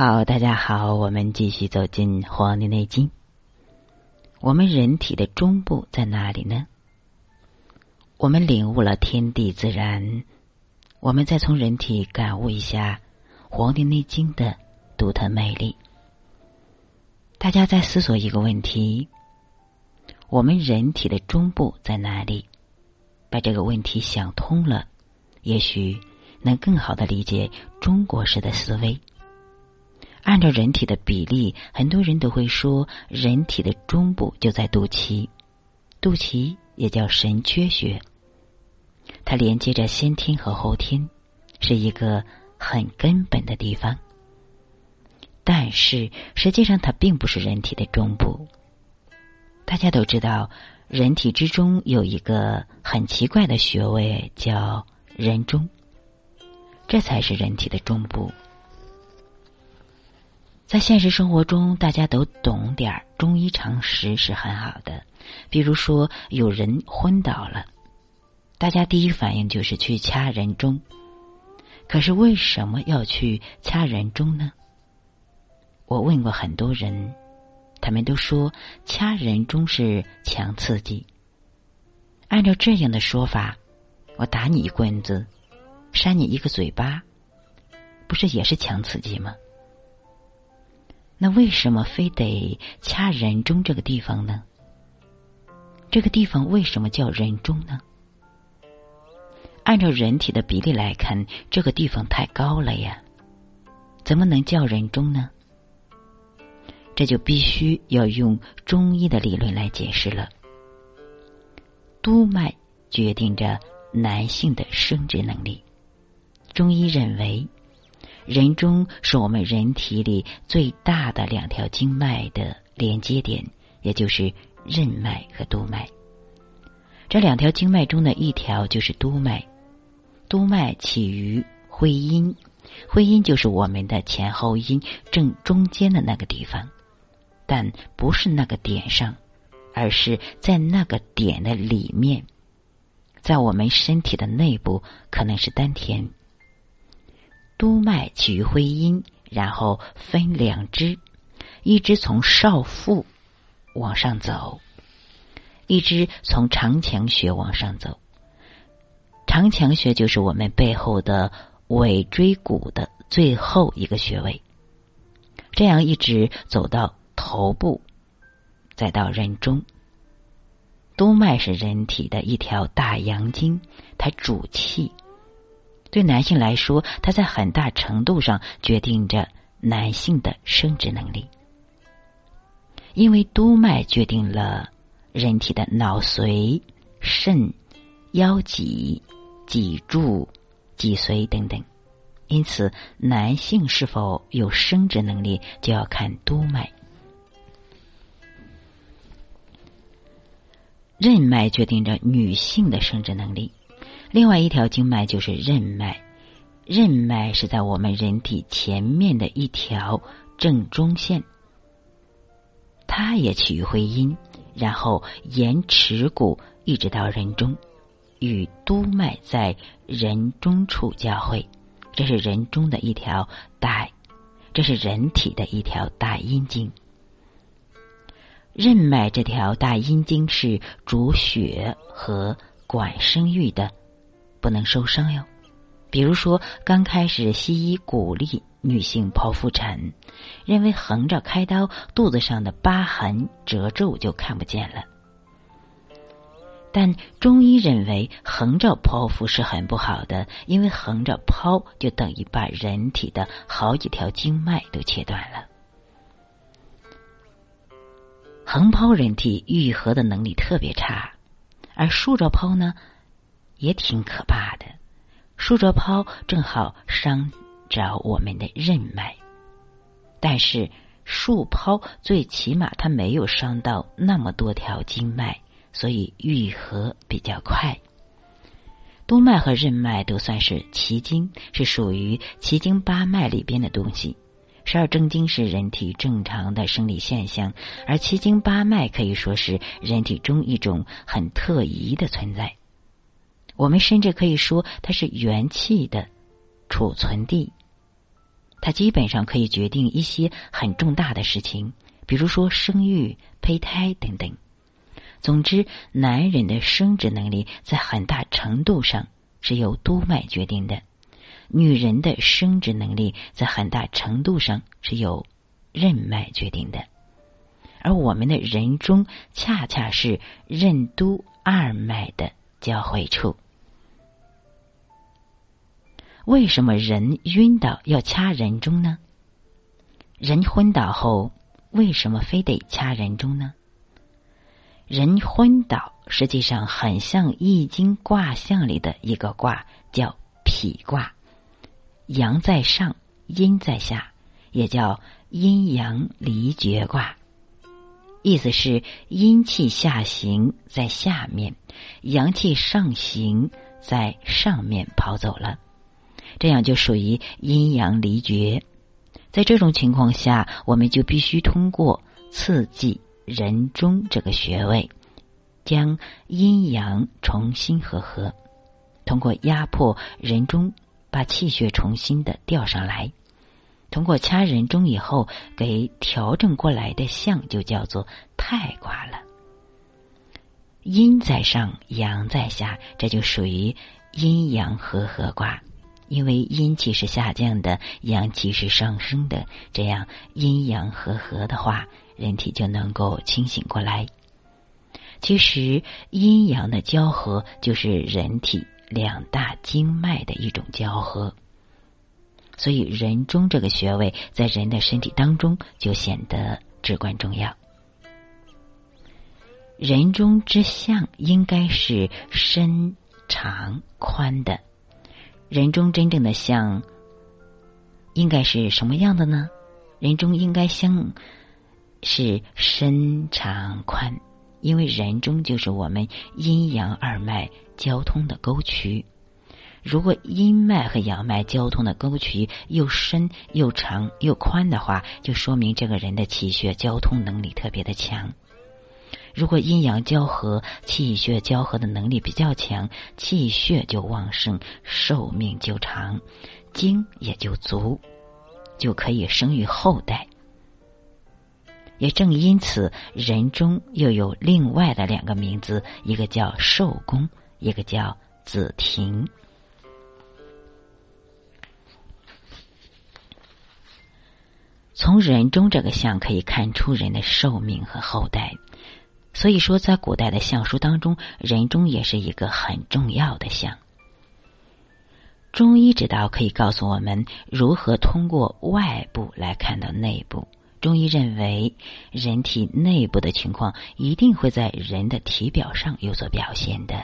好，大家好，我们继续走进《黄帝内经》。我们人体的中部在哪里呢？我们领悟了天地自然，我们再从人体感悟一下《黄帝内经》的独特魅力。大家在思索一个问题：我们人体的中部在哪里？把这个问题想通了，也许能更好的理解中国式的思维。按照人体的比例，很多人都会说，人体的中部就在肚脐，肚脐也叫神阙穴，它连接着先天和后天，是一个很根本的地方。但是实际上，它并不是人体的中部。大家都知道，人体之中有一个很奇怪的穴位，叫人中，这才是人体的中部。在现实生活中，大家都懂点儿中医常识是很好的。比如说，有人昏倒了，大家第一反应就是去掐人中。可是为什么要去掐人中呢？我问过很多人，他们都说掐人中是强刺激。按照这样的说法，我打你一棍子，扇你一个嘴巴，不是也是强刺激吗？那为什么非得掐人中这个地方呢？这个地方为什么叫人中呢？按照人体的比例来看，这个地方太高了呀，怎么能叫人中呢？这就必须要用中医的理论来解释了。督脉决定着男性的生殖能力，中医认为。人中是我们人体里最大的两条经脉的连接点，也就是任脉和督脉。这两条经脉中的一条就是督脉，督脉起于会阴，会阴就是我们的前后阴正中间的那个地方，但不是那个点上，而是在那个点的里面，在我们身体的内部，可能是丹田。督脉起于会阴，然后分两支，一支从少腹往上走，一支从长强穴往上走。长强穴就是我们背后的尾椎骨的最后一个穴位。这样一直走到头部，再到人中。督脉是人体的一条大阳经，它主气。对男性来说，它在很大程度上决定着男性的生殖能力，因为督脉决定了人体的脑髓、肾、腰脊、脊柱、脊髓等等。因此，男性是否有生殖能力，就要看督脉。任脉决定着女性的生殖能力。另外一条经脉就是任脉，任脉是在我们人体前面的一条正中线，它也起于会阴，然后沿耻骨一直到人中，与督脉在人中处交汇，这是人中的一条大，这是人体的一条大阴经。任脉这条大阴经是主血和管生育的。不能受伤哟。比如说，刚开始西医鼓励女性剖腹产，认为横着开刀，肚子上的疤痕、褶皱就看不见了。但中医认为，横着剖腹是很不好的，因为横着剖就等于把人体的好几条经脉都切断了。横剖人体愈合的能力特别差，而竖着剖呢？也挺可怕的，竖着抛正好伤着我们的任脉，但是竖抛最起码它没有伤到那么多条经脉，所以愈合比较快。督脉和任脉都算是奇经，是属于奇经八脉里边的东西。十二正经是人体正常的生理现象，而奇经八脉可以说是人体中一种很特异的存在。我们甚至可以说，它是元气的储存地。它基本上可以决定一些很重大的事情，比如说生育、胚胎等等。总之，男人的生殖能力在很大程度上是由督脉决定的，女人的生殖能力在很大程度上是由任脉决定的。而我们的人中恰恰是任督二脉的交汇处。为什么人晕倒要掐人中呢？人昏倒后为什么非得掐人中呢？人昏倒实际上很像《易经》卦象里的一个卦，叫否卦，阳在上，阴在下，也叫阴阳离绝卦。意思是阴气下行在下面，阳气上行在上面跑走了。这样就属于阴阳离绝。在这种情况下，我们就必须通过刺激人中这个穴位，将阴阳重新合合；通过压迫人中，把气血重新的调上来；通过掐人中以后，给调整过来的象就叫做太卦了。阴在上，阳在下，这就属于阴阳和合卦。因为阴气是下降的，阳气是上升的，这样阴阳和合的话，人体就能够清醒过来。其实阴阳的交合就是人体两大经脉的一种交合，所以人中这个穴位在人的身体当中就显得至关重要。人中之象应该是深、长、宽的。人中真正的像应该是什么样的呢？人中应该相是深长宽，因为人中就是我们阴阳二脉交通的沟渠。如果阴脉和阳脉交通的沟渠又深又长又宽的话，就说明这个人的气血交通能力特别的强。如果阴阳交合，气血交合的能力比较强，气血就旺盛，寿命就长，精也就足，就可以生育后代。也正因此，人中又有另外的两个名字，一个叫寿宫，一个叫子庭。从人中这个相可以看出人的寿命和后代。所以说，在古代的相书当中，人中也是一个很重要的相。中医之道可以告诉我们如何通过外部来看到内部。中医认为，人体内部的情况一定会在人的体表上有所表现的。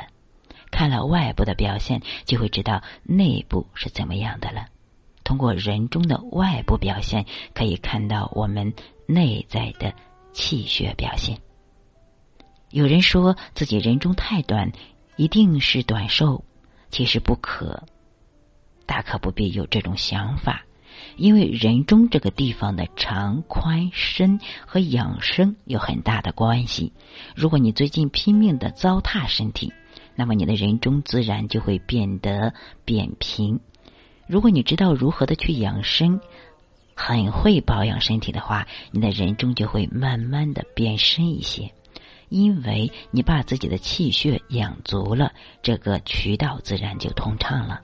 看了外部的表现，就会知道内部是怎么样的了。通过人中的外部表现，可以看到我们内在的气血表现。有人说自己人中太短，一定是短寿，其实不可，大可不必有这种想法。因为人中这个地方的长、宽、深和养生有很大的关系。如果你最近拼命的糟蹋身体，那么你的人中自然就会变得扁平。如果你知道如何的去养生，很会保养身体的话，你的人中就会慢慢的变深一些。因为你把自己的气血养足了，这个渠道自然就通畅了。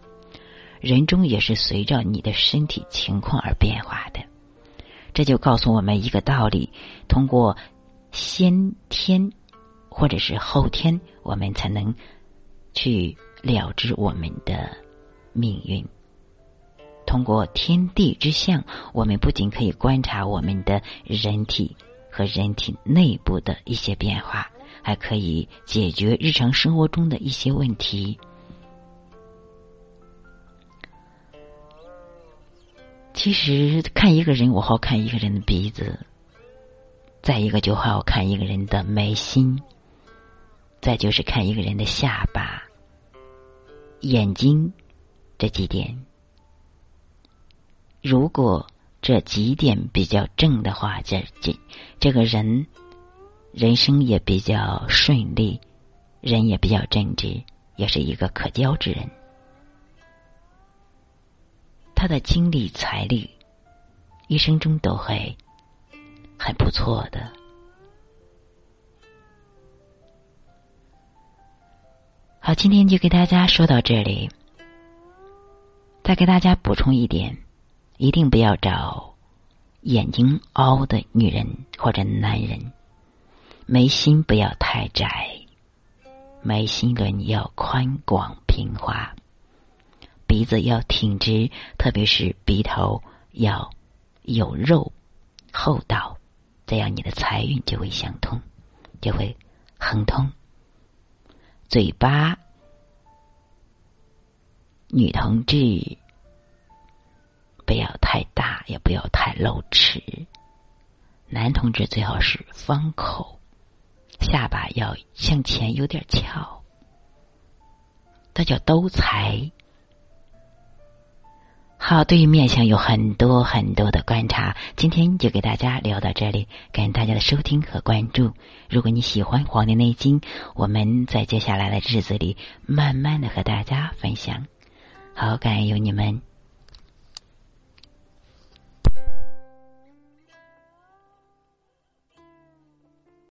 人中也是随着你的身体情况而变化的，这就告诉我们一个道理：通过先天或者是后天，我们才能去了知我们的命运。通过天地之象，我们不仅可以观察我们的人体。和人体内部的一些变化，还可以解决日常生活中的一些问题。其实看一个人，我好看一个人的鼻子；再一个就好看一个人的眉心；再就是看一个人的下巴、眼睛这几点。如果这几点比较正的话，这这这个人人生也比较顺利，人也比较正直，也是一个可交之人。他的精力财力一生中都会很不错的。好，今天就给大家说到这里。再给大家补充一点，一定不要找眼睛凹的女人或者男人，眉心不要太窄，眉心轮要宽广平滑，鼻子要挺直，特别是鼻头要有肉厚道，这样你的财运就会相通，就会亨通。嘴巴，女同志不要太大，也不要太露齿。男同志最好是方口，下巴要向前有点翘，这叫兜财。好，对于面相有很多很多的观察，今天就给大家聊到这里，感谢大家的收听和关注。如果你喜欢《黄帝内经》，我们在接下来的日子里慢慢的和大家分享。好，感恩有你们。